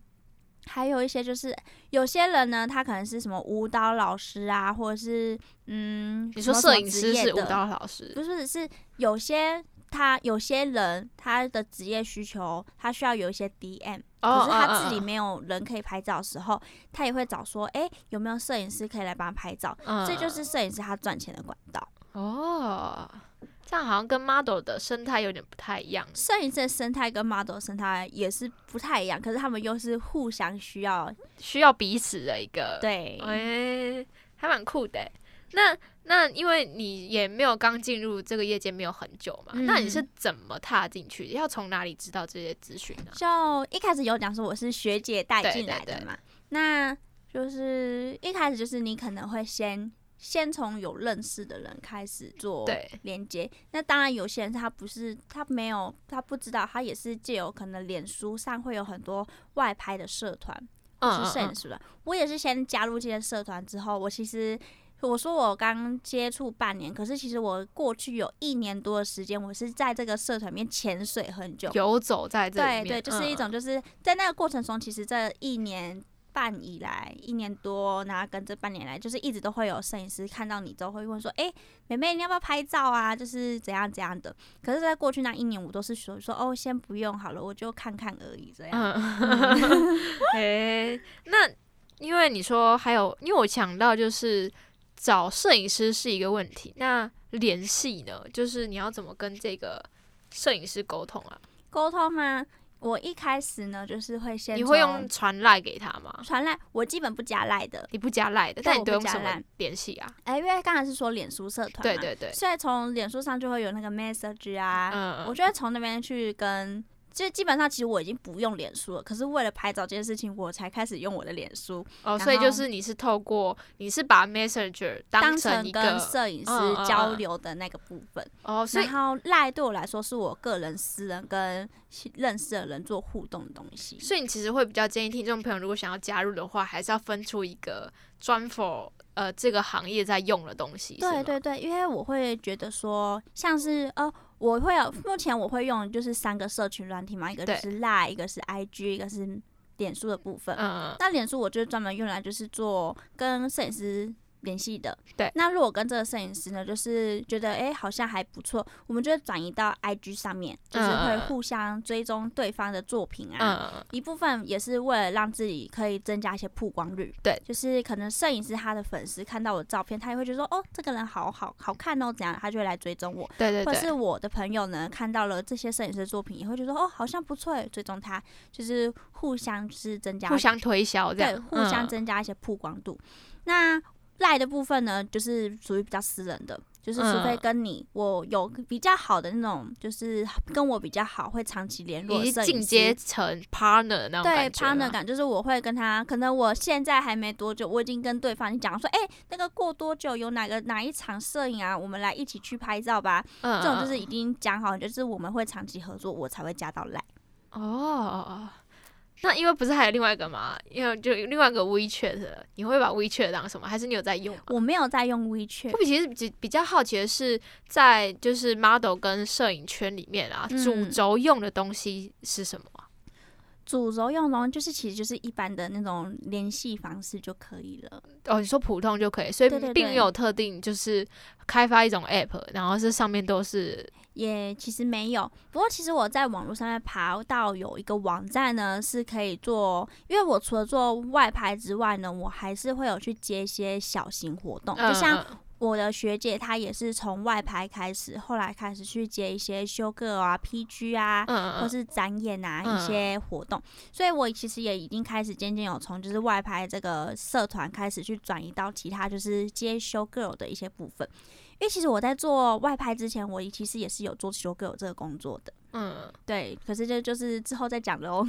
还有一些就是有些人呢，他可能是什么舞蹈老师啊，或者是嗯，你说摄影师是舞蹈老师，不是，是有些他有些人他的职业需求，他需要有一些 DM，、哦可是他自己没有人可以拍照的时候，他也会找说，哎、有没有摄影师可以来帮他拍照？嗯这就是摄影师他赚钱的管道。哦，这样好像跟 model 的生态有点不太一样。摄影师的生态跟 model 生态也是不太一样，可是他们又是互相需要。需要彼此的一个，对，哎、还蛮酷的欸。那那因为你也没有刚进入这个业界没有很久嘛，嗯那你是怎么踏进去？要从哪里知道这些资讯呢？就一开始有讲说我是学姐带进来的对嘛，那就是一开始就是你可能会先先从有认识的人开始做连接。那当然有些人他不是他没有他不知道，他也是借由可能脸书上会有很多外拍的社团，嗯是摄影师的。我也是先加入这些社团之后，我其实我说我刚接触半年，可是其实我过去有一年多的时间，我是在这个社团里面潜水很久。游走在这里对面，对，就是一种嗯就是在那个过程中，其实这一年半以来，一年多，然后跟这半年来，就是一直都会有摄影师看到你之后会问说：“哎、妹妹，你要不要拍照啊？”就是怎样怎样的。可是，在过去那一年，我都是说说：“哦，先不用好了，我就看看而已。”这样。嗯，诶、那因为你说还有，因为我想到就是找摄影师是一个问题，那联系呢，就是你要怎么跟这个摄影师沟通啊？沟通吗？我一开始呢，就是会先你会用传赖给他吗？传赖，我基本不加赖的。你不加赖的，但你都用什么联系啊？哎、因为刚才是说脸书社团，对。对对，所以从脸书上就会有那个 message 啊，嗯，我就会从那边去跟，就基本上其实我已经不用脸书了，可是为了拍照这件事情，我才开始用我的脸书，哦，所以就是你是透过你是把 Messenger 当成成跟摄影师交嗯流的那个部分。哦，所以然后赖对我来说是我个人私人跟认识的人做互动的东西。所以你其实会比较建议听众朋友，如果想要加入的话，还是要分出一个专 for 呃这个行业在用的东西。对对对，因为我会觉得说，像是呃，我会有目前我会用就是三个社群软体嘛，一个就是 Line，一个是 IG，一个是脸书的部分。嗯，那脸书我就是专门用来就是做跟摄影师联系的。对那如果跟这个摄影师呢，就是觉得哎、诶好像还不错，我们就会转移到 IG 上面，就是会嗯互相追踪对方的作品啊。嗯，一部分也是为了让自己可以增加一些曝光率，对就是可能摄影师他的粉丝看到我的照片，他也会觉得说，哦，这个人好好好看哦，怎样，他就会来追踪我。对对对，或者是我的朋友呢，看到了这些摄影师的作品，也会觉得说，哦，好像不错耶，追踪他，就是互相是增加互相推销这样，对，互相嗯增加一些曝光度。那赖的部分呢，就是属于比较私人的，就是除非嗯跟你我有比较好的那种，就是跟我比较好，会长期联络的已经。进阶成 partner 那种对 partner 感，就是我会跟他，可能我现在还没多久，我已经跟对方讲说，哎、那个过多久有哪个哪一场摄影啊，我们来一起去拍照吧。嗯，这种就是嗯已经讲好，就是我们会长期合作，我才会加到赖。哦。那因为不是还有另外一个吗？因为就另外一个 WeChat，你会把 WeChat 当什么？还是你有在用？我没有在用 WeChat，我其实比比较好奇的是，在就是 model 跟摄影圈里面啊，嗯主轴用的东西是什么啊？主轴用的就是其实就是一般的那种联系方式就可以了。哦，你说普通就可以，所以并没有特定就是开发一种 app，然后是上面都是也其实没有，不过其实我在网络上面爬到有一个网站呢，是可以做，因为我除了做外拍之外呢，我还是会有去接一些小型活动，就像嗯我的学姐她也是从外拍开始，后来开始去接一些修 girl 啊、PG 啊，或是展演啊、嗯一些活动，所以我其实也已经开始渐渐有从就是外拍这个社团开始去转移到其他就是接修 girl 的一些部分。因为其实我在做外拍之前，我其实也是有做修 girl 这个工作的，嗯，对。可是这就是之后再讲的哦。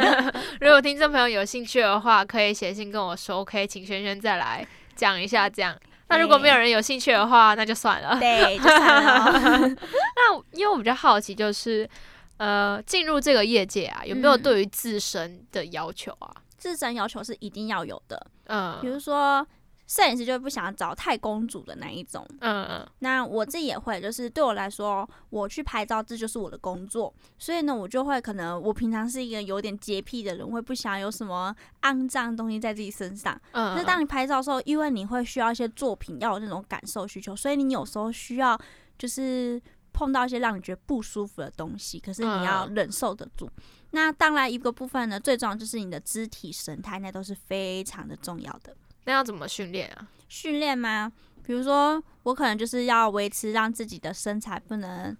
如果听众朋友有兴趣的话，可以写信跟我说，OK，请轩轩再来讲一下这样。那如果没有人有兴趣的话，那就算了。对，就算了哦。那因为我比较好奇，就是呃，进入这个业界啊，有没有嗯对于自身的要求啊？自身要求是一定要有的，嗯比如说摄影师就不想找太公主的那一种。嗯嗯那我自己也会，就是对我来说，我去拍照这就是我的工作，所以呢，我就会可能我平常是一个有点洁癖的人，会不想有什么肮脏的东西在自己身上。嗯，那当你拍照的时候，因为你会需要一些作品要有那种感受需求，所以你有时候需要就是碰到一些让你觉得不舒服的东西，可是你要忍受得住。那当然一个部分呢，最重要就是你的肢体神态，那都是非常的重要的。那要怎么训练啊？训练吗？比如说，我可能就是要维持让自己的身材不能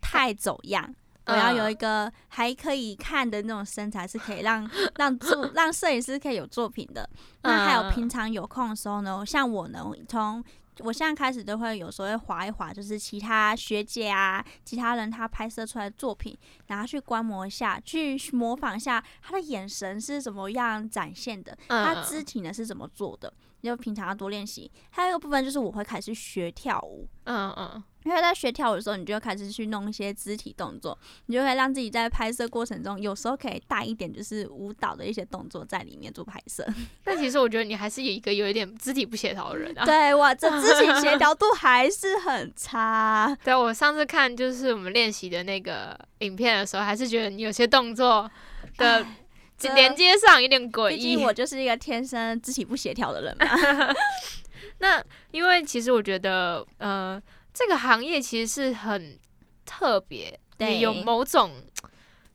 太走样，我要有一个还可以看的那种身材，是可以让让作让摄影师可以有作品的。那还有平常有空的时候呢，像我呢，从我现在开始都会有时候会划一划，就是其他学姐啊、其他人他拍摄出来的作品，然后去观摩一下，去模仿一下他的眼神是怎么样展现的，他肢体呢是怎么做的。就平常要多练习。还有一个部分就是我会开始学跳舞，嗯嗯，因为在学跳舞的时候，你就会开始去弄一些肢体动作，你就会让自己在拍摄过程中，有时候可以带一点就是舞蹈的一些动作在里面做拍摄。但其实我觉得你还是有一个有一点肢体不协调的人啊。对，哇，这肢体协调度 还是很差。对，我上次看就是我们练习的那个影片的时候，还是觉得你有些动作的连接上有点诡异。毕竟我就是一个天生肢体不协调的人嘛。那因为其实我觉得，呃，这个行业其实是很特别，也有某种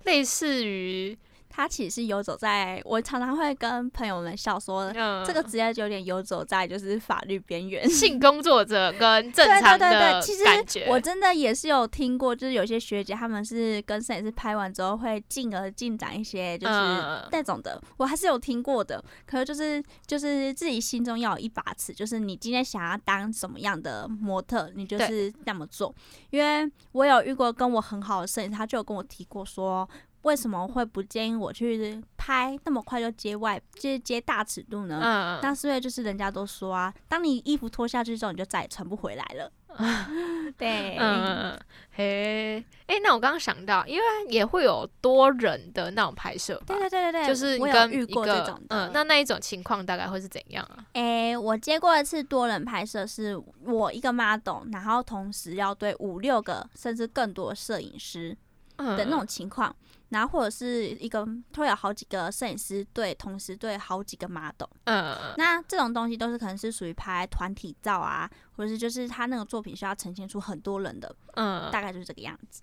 类似于他其实是游走在，我常常会跟朋友们笑说，嗯这个职业就有点游走在就是法律边缘。性工作者跟正对常对对的对，其实。我真的也是有听过，就是有些学姐他们是跟摄影师拍完之后会进而进展一些，就是嗯那种的，我还是有听过的。可是就是就是自己心中要有一把尺，就是你今天想要当什么样的模特，你就是那么做。因为我有遇过跟我很好的摄影师，他就有跟我提过说。为什么会不建议我去拍那么快就接外，接接大尺度呢？嗯，那是因为就是人家都说啊，当你衣服脱下去之后，你就再也穿不回来了。对，嗯嘿，哎、那我刚刚想到，因为也会有多人的那种拍摄吧，对对对对对，就是跟一个过这种的。嗯，那那一种情况大概会是怎样啊？诶、我接过一次多人拍摄，是我一个 model，然后同时要对五六个甚至更多摄影师嗯的那种情况，然后或者是一个会有好几个摄影师对同时对好几个 model，嗯，那这种东西都是可能是属于拍团体照啊，或者是就是他那个作品需要呈现出很多人的，嗯大概就是这个样子。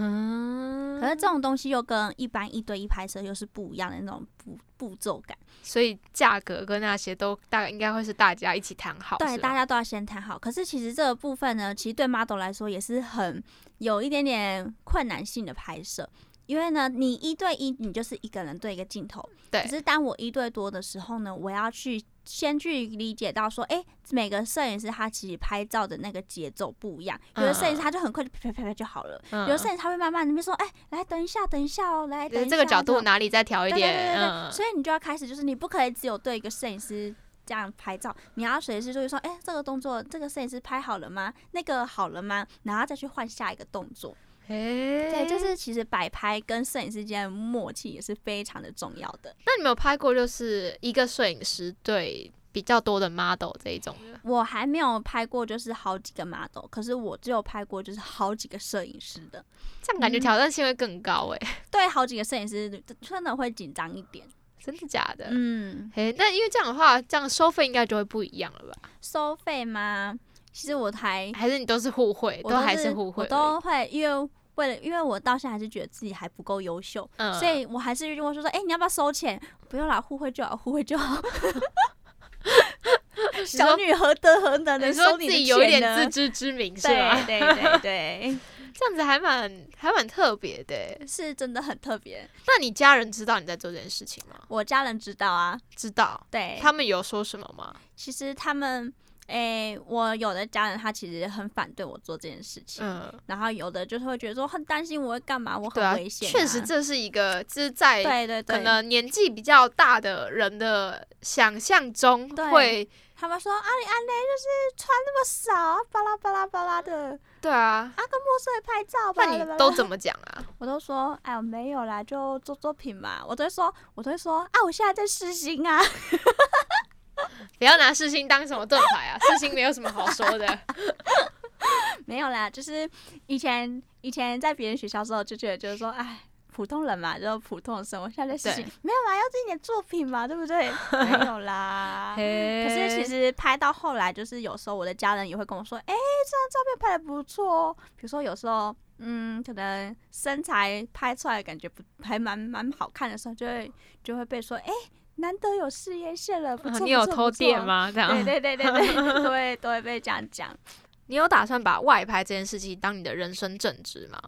嗯，可是这种东西又跟一般一对一拍摄又是不一样的那种步步骤感。所以价格跟那些都大概应该会是大家一起谈好，对，大家都要先谈好。可是其实这个部分呢，其实对 model 来说也是很有一点点困难性的拍摄。因为呢，你一对一，你就是一个人对一个镜头。对可是当我一对多的时候呢，我要去先去理解到说，诶，每个摄影师他其实拍照的那个节奏不一样。有的摄影师他就很快就啪啪啪啪就好了，嗯有的摄影师他会慢慢那边说，哎，来等一下，等一下哦，来等这个角度哪里再调一点，对对对，嗯，所以你就要开始，就是你不可以只有对一个摄影师这样拍照，你要随时就是说，哎、这个动作这个摄影师拍好了吗？那个好了吗？然后再去换下一个动作。诶对，就是其实摆拍跟摄影师间的默契也是非常的重要的。那你没有拍过就是一个摄影师对比较多的 model 这一种的？我还没有拍过就是好几个 model，可是我只有拍过就是好几个摄影师的。这样感觉嗯挑战性会更高诶、对，好几个摄影师真的会紧张一点。真的假的？嗯，诶、那因为这样的话，这样收费应该就会不一样了吧？收费吗？其实我还还是你都是互惠，都还是是互惠？我都会因为。为了，因为我到现在还是觉得自己还不够优秀，嗯所以我还是问说说，哎、你要不要收钱？不用啦，互惠就好，互惠就好。小女何德何能能收你的己有一点自知之明是对吗？对对对，这样子还蛮还蛮特别的欸。是真的很特别。那你家人知道你在做这件事情吗？我家人知道啊，知道，对，他们有说什么吗？其实他们，诶、我有的家人他其实很反对我做这件事情，嗯，然后有的就是会觉得说很担心我会干嘛，我很危，险、确实这是一个就是在对对对，可能年纪比较大的人的想象中对会，他们说啊，你安雷就是穿那么少，巴拉巴拉巴拉的，对啊。啊，跟陌生人拍照吧。那你都怎么讲啊？我都说，哎呦没有啦，就做作品嘛。我都会说，我都会说啊，我现在在试新啊。不要拿世新当什么盾牌啊！世新没有什么好说的。没有啦，就是以前以前在别人学校的时候就觉得就是说，哎。普通人嘛，就是普通的生活。现在在试新，没有啦，要自己的作品嘛，对不对？没有啦。可可是其实拍到后来，就是有时候我的家人也会跟我说：“哎、这张照片拍的不错哦。”比如说有时候，嗯，可能身材拍出来感觉不还蛮蛮好看的时候，就会就会被说：“哎、难得有事业线了，不错。啊你有偷电吗？这样，对对对对 对，都会都会被这样讲。你有打算把外拍这件事情当你的人生正职吗？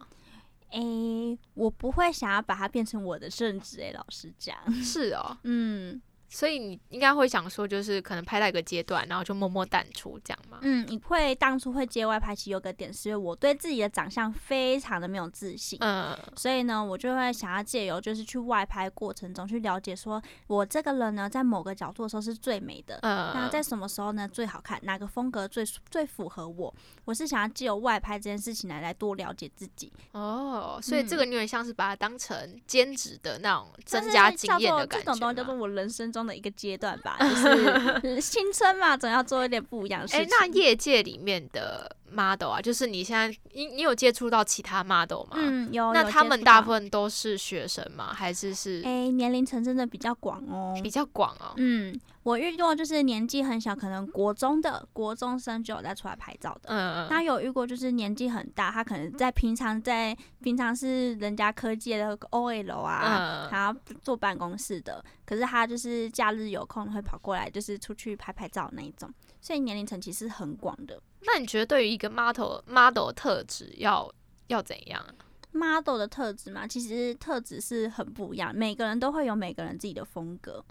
诶、我不会想要把它变成我的正职诶、老实讲，是哦，嗯，所以你应该会想说，就是可能拍到一个阶段，然后就默默淡出这样吗？嗯，你会当初会接外拍，其实有个点是因为我对自己的长相非常的没有自信，嗯所以呢，我就会想要借由就是去外拍过程中去了解，说我这个人呢，在某个角度的时候是最美的。嗯，那在什么时候呢最好看？哪个风格最最符合我？我是想要借由外拍这件事情来来多了解自己，哦，所以这嗯个你有点像是把它当成兼职的那种增加经验的感觉这种东西叫做。我人生中的一个阶段吧，就是 青春嘛，总要做一点不一样的事哎、情。那业界里面的 model 啊，就是你现在你你有接触到其他 model 吗？嗯，有那他们大部分都是学生吗？还是是哎、年龄层真的比较广哦。比较广哦？嗯，我遇过就是年纪很小，可能国中的国中生就有在出来拍照的。嗯，那有遇过就是年纪很大，他可能在平常在平常是人家科技的 OL 啊，嗯他坐办公室的，可是他就是假日有空会跑过来，就是出去拍拍照那一种，所以年龄层其实很广的。那你觉得对于一个 model model 的特质要要怎样啊？model 的特质嘛，其实特质是很不一样，每个人都会有每个人自己的风格。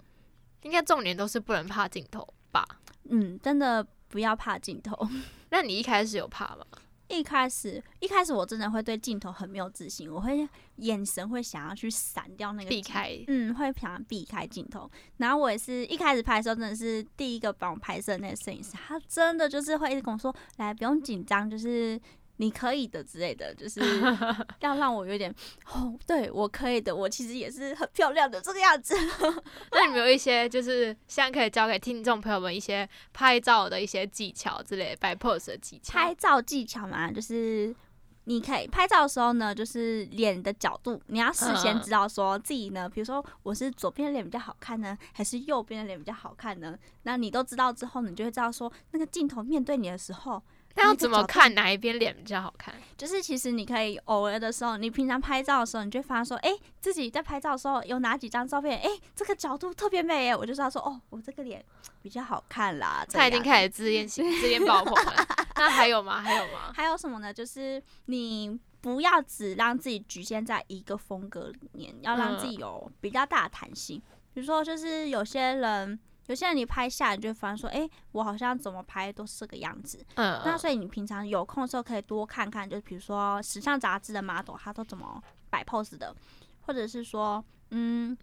应该重点都是不能怕镜头吧？嗯，真的不要怕镜头。那你一开始有怕吗？一开始，一开始我真的会对镜头很没有自信，我会眼神会想要去闪掉那个避开？嗯，会想要避开镜头。然后我也是一开始拍的时候，真的是第一个帮我拍摄那个摄影师，他真的就是会一直跟我说：“来，不用紧张，就是你可以的之类的，就是要让我有点哦，对我可以的，我其实也是很漂亮的这个样子。那你们有一些就是现在可以教给听众朋友们一些拍照的一些技巧之类，摆 pose 的技巧？拍照技巧嘛，就是你可以拍照的时候呢，就是脸的角度，你要事先嗯知道说自己呢，比如说我是左边的脸比较好看呢，还是右边的脸比较好看呢？那你都知道之后，你就会知道说那个镜头面对你的时候，那要怎么看哪一边脸比较好看？就是其实你可以偶尔的时候，你平常拍照的时候，你就发现说，哎、自己在拍照的时候有哪几张照片，哎、这个角度特别美耶，我就知道说，哦，我这个脸比较好看啦。他已经开始自恋型、自恋爆棚了。那还有吗？还有吗？还有什么呢？就是你不要只让自己局限在一个风格里面，要让自己有比较大的弹性。比如说，就是有些人，有些人你拍下来，你就会发现说，哎、我好像怎么拍都是这个样子。嗯，那所以你平常有空的时候可以多看看，就是比如说时尚杂志的 model 他都怎么摆 pose 的，或者是说，嗯。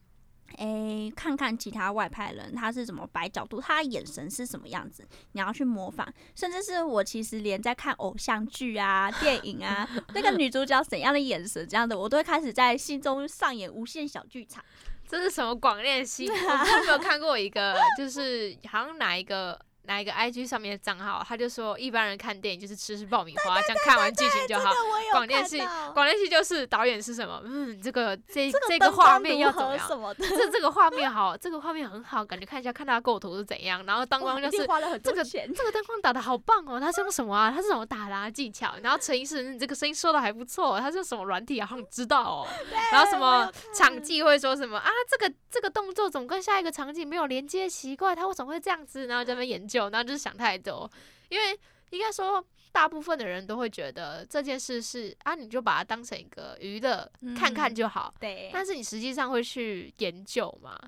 诶，看看其他外派人他是怎么摆角度，他的眼神是什么样子，你要去模仿。甚至是我其实连在看偶像剧啊、电影啊，那个女主角怎样的眼神这样的，我都会开始在心中上演无限小剧场。这是什么广练习？我不知道有没有看过一个，就是好像哪一个哪一个 IG 上面的账号，他就说一般人看电影就是吃吃爆米花，这样看完剧情就好。广电系广电系就是导演是什么？嗯，这个这这个画面要怎么样？这这个画面好，这个画面很好，感觉看一下看他的构图是怎样，然后灯光就是这个钱。这个灯光打的好棒哦，他是用什么啊？他是怎么打的、啊、技巧？然后陈医师，你这个声音说的还不错，他是用什么软体啊？好想知道哦。然后什么场记会说什么啊？这个这个动作总跟下一个场景没有连接，奇怪，他为什么会这样子？然后在那边研究，然后就是想太多，因为应该说。大部分的人都会觉得这件事是啊，你就把它当成一个娱乐、看看嗯就好。对，但是你实际上会去研究嘛，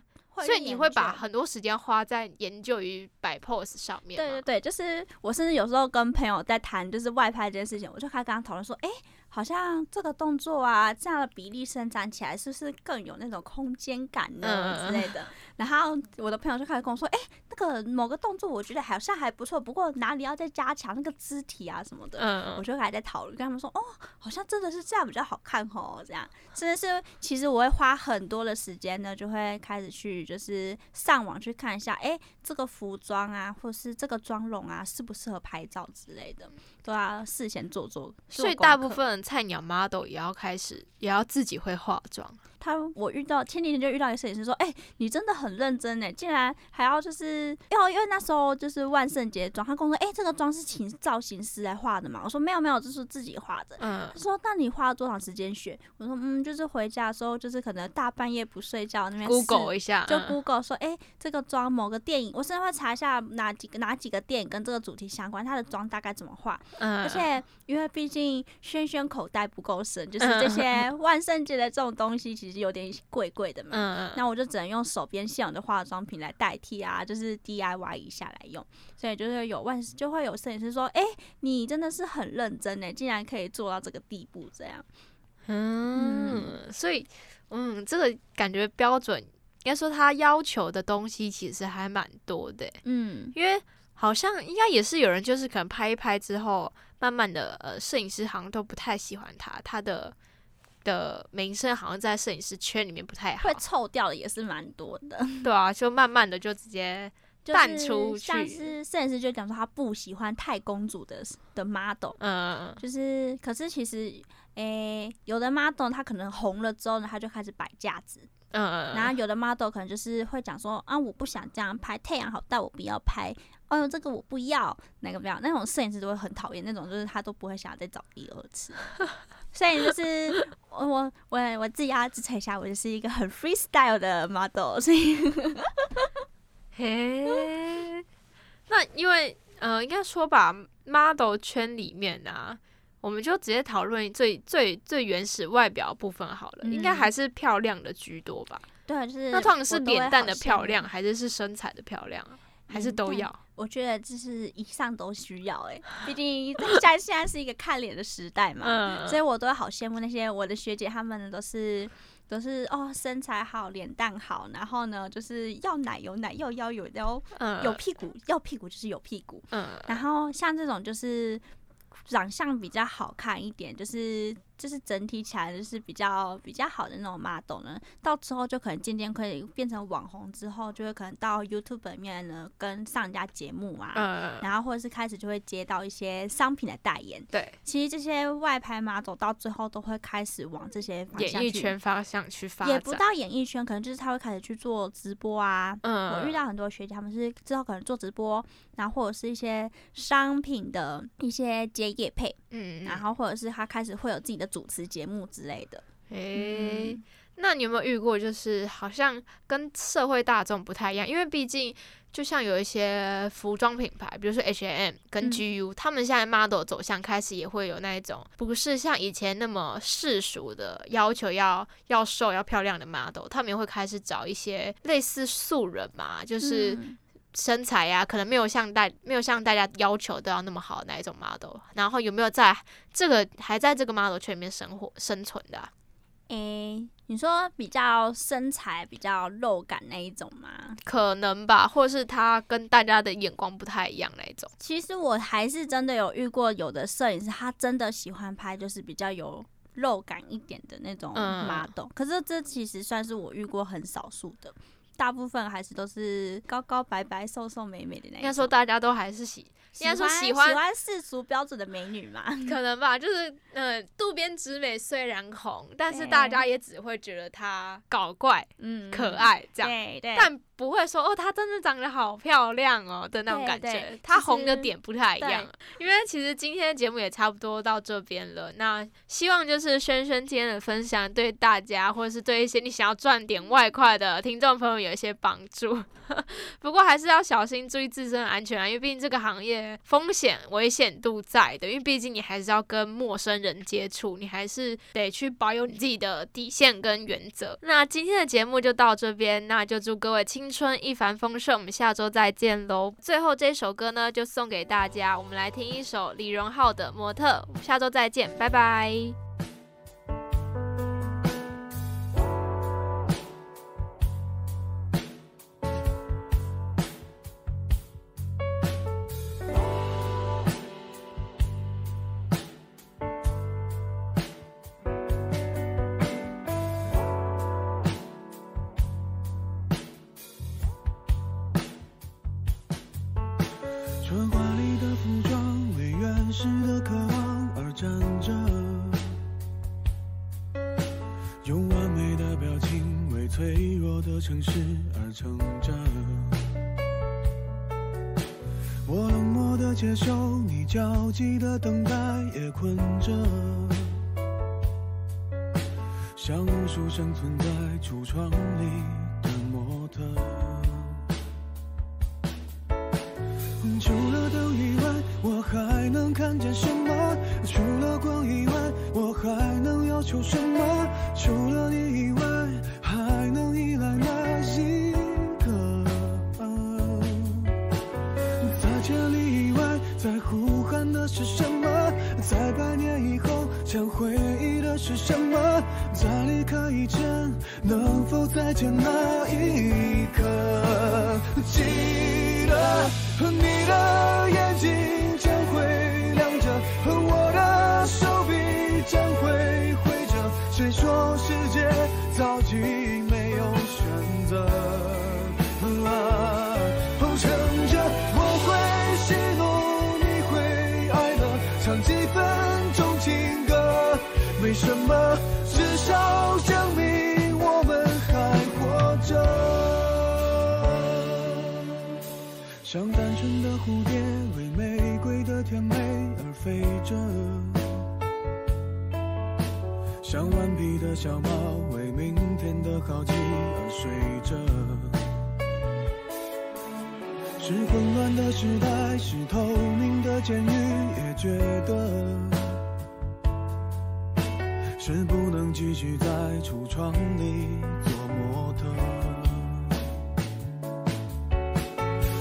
所以你会把很多时间花在研究于摆 pose 上面。对对对，就是我甚至有时候跟朋友在谈就是外拍这件事情，我就开始跟他讨论说，哎、好像这个动作啊，这样的比例伸展起来是不是更有那种空间感呢、嗯之类的。然后我的朋友就开始跟我说，哎、那个某个动作我觉得好像还不错，不过哪里要再加强那个肢体啊什么的。嗯，我就还在讨论，跟他们说，哦，好像真的是这样比较好看哦，这样真的是，其实我会花很多的时间呢，就会开始去就是上网去看一下，哎、这个服装啊，或是这个妆容啊，适不适合拍照之类的，都要事先做做。做所以大部分菜鸟 model 也要开始，也要自己会化妆。他我遇到前几天就遇到一个摄影师说，哎、你真的很认真哎，竟然还要就是，因为因为那时候就是万圣节妆，他跟我说，哎、这个妆是请造型师来画的嘛？我说没有没有，就是自己画的。嗯他，说：“那你花了多长时间学？”我说：“嗯，就是回家的时候，就是可能大半夜不睡觉那边，Google 一下，就嗯 Google 说，哎、这个妆某个电影，我甚至会查一下哪几个哪几个电影跟这个主题相关，它的妆大概怎么画。嗯，而且因为毕竟轩轩口袋不够深，就是嗯这些万圣节的这种东西，其其实有点贵贵的嘛。那我就只能用手边现有的化妆品来代替啊，就是 DIY 一下来用，所以就是有万就会有摄影师说，哎、你真的是很认真呢，竟然可以做到这个地步，这样。嗯，所以嗯，这个感觉标准，应该说他要求的东西其实还蛮多的欸，嗯，因为好像应该也是有人就是可能拍一拍之后，慢慢的呃，摄影师好像都不太喜欢他，他的的名声好像在摄影师圈里面不太好会，臭掉的也是蛮多的，对啊，就慢慢的就直接 淡是出像去是摄影师就讲说他不喜欢太公主的的 model，嗯就是可是其实诶、有的 model 他可能红了之后呢，他就开始摆架子，嗯，然后有的 model 可能就是会讲说啊，我不想这样拍，太阳好大，我不要拍。哎呦，这个我不要，哪个不要？那种摄影师都会很讨厌，那种就是他都不会想要再找第二次。所以就是我我我我自己要自吹一下，我就是一个很 freestyle 的 model，所以 嘿，那因为呃，应该说吧，model 圈里面啊，我们就直接讨论最最最原始外表部分好了，应该嗯还是漂亮的居多吧？对，就是那通常是脸蛋的漂亮，还是是身材的漂亮啊，还是都要？我觉得就是以上都需要哎、毕竟现在现在是一个看脸的时代嘛，嗯，所以我都好羡慕那些我的学姐，她们呢都是都是哦身材好，脸蛋好，然后呢就是要奶有奶，要腰有腰，嗯有屁股要屁股就是有屁股，嗯。然后像这种就是长相比较好看一点，就是就是整体起来就是比较比较好的那种 model 呢，到之后就可能渐渐可以变成网红，之后就会可能到 YouTube 里面呢跟上人家节目啊。嗯，然后或者是开始就会接到一些商品的代言，对，其实这些外拍 model 到最后都会开始往这些方演艺圈方向去发展也不。到演艺圈，可能就是他会开始去做直播啊。嗯，我遇到很多学姐，他们是之后可能做直播，然后或者是一些商品的一些接业配，嗯，然后或者是他开始会有自己的主持节目之类的。诶、嗯那你有没有遇过，就是好像跟社会大众不太一样？因为毕竟，就像有一些服装品牌，比如说 H&M 跟嗯 GU，、他们现在 model 走向开始也会有那一种，不是像以前那么世俗的要求要要瘦要漂亮的 model，他们也会开始找一些类似素人嘛，就是嗯身材呀、可能没有像大没有像大家要求都要那么好的那一种 model，然后有没有在这个还在这个 model 圈里面生活生存的啊、诶、你说比较身材比较肉感那一种吗？可能吧，或是他跟大家的眼光不太一样那一种。其实我还是真的有遇过有的摄影师，他真的喜欢拍就是比较有肉感一点的那种嗯。model，、可是这其实算是我遇过很少数的，大部分还是都是高高白白、瘦瘦美美的那。应该说大家都还是喜，应该说喜喜欢喜欢世俗标准的美女嘛。可能吧，就是呃，渡边直美虽然红，但是大家也只会觉得她搞怪、嗯可，爱这样。对对，但不会说哦，她真的长得好漂亮哦的那种感觉对，她红的点不太一样。因为其实今天的节目也差不多到这边了，那希望就是轩轩今天的分享对大家，或者是对一些你想要赚点外快的听众朋友有一些帮助。不过还是要小心，注意自身的安全啊，因为毕竟这个行业风险危险度在的，因为毕竟你还是要跟陌生人接触，你还是得去保有你自己的底线跟原则。那今天的节目就到这边，那就祝各位春一帆风顺，我们下周再见喽。最后这首歌呢，就送给大家，我们来听一首李荣浩的《模特》，下周再见，拜拜。能否再见那一刻？记得你的眼睛将会亮着，我的手臂将会挥着。谁说世界早已像单纯的蝴蝶，为玫瑰的甜美而飞着。像顽皮的小猫，为明天的好奇而睡着。是混乱的时代，是透明的监狱，也觉得是不能继续在橱窗里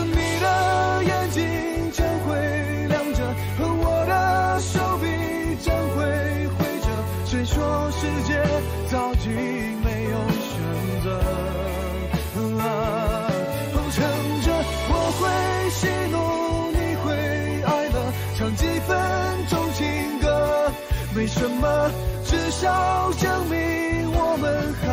你的眼睛将会亮着，我的手臂将会挥着。谁说世界早已没有选择？啊，哦，趁着我会喜怒，你会哀乐，唱几分钟情歌，没什么，至少证明我们还